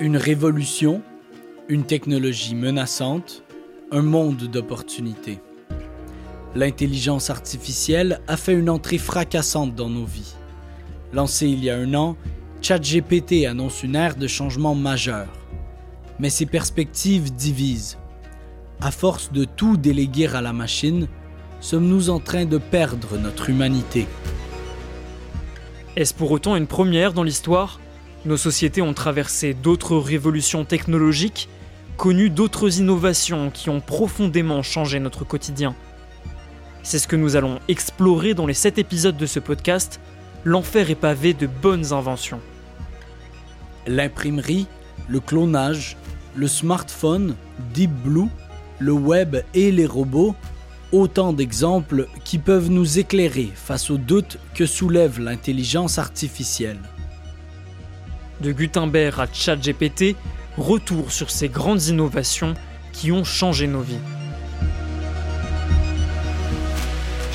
Une révolution, une technologie menaçante, un monde d'opportunités. L'intelligence artificielle a fait une entrée fracassante dans nos vies. Lancé il y a un an, ChatGPT annonce une ère de changement majeur. Mais ses perspectives divisent. À force de tout déléguer à la machine, sommes-nous en train de perdre notre humanité? Est-ce pour autant une première dans l'histoire? Nos sociétés ont traversé d'autres révolutions technologiques, connu d'autres innovations qui ont profondément changé notre quotidien. C'est ce que nous allons explorer dans les 7 épisodes de ce podcast, L'enfer est pavé de bonnes inventions. L'imprimerie, le clonage, le smartphone, Deep Blue, le web et les robots, autant d'exemples qui peuvent nous éclairer face aux doutes que soulève l'intelligence artificielle. De Gutenberg à ChatGPT, retour sur ces grandes innovations qui ont changé nos vies.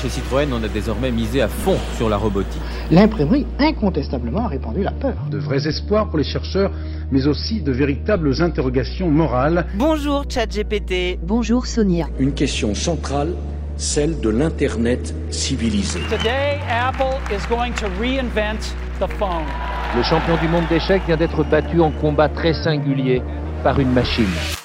Chez Citroën, on a désormais misé à fond sur la robotique. L'imprimerie, incontestablement, a répandu la peur. De vrais espoirs pour les chercheurs, mais aussi de véritables interrogations morales. Bonjour ChatGPT. Bonjour Sonia. Une question centrale, celle de l'Internet civilisé. Today, Apple is going to reinvent the phone. Le champion du monde d'échecs vient d'être battu en combat très singulier par une machine.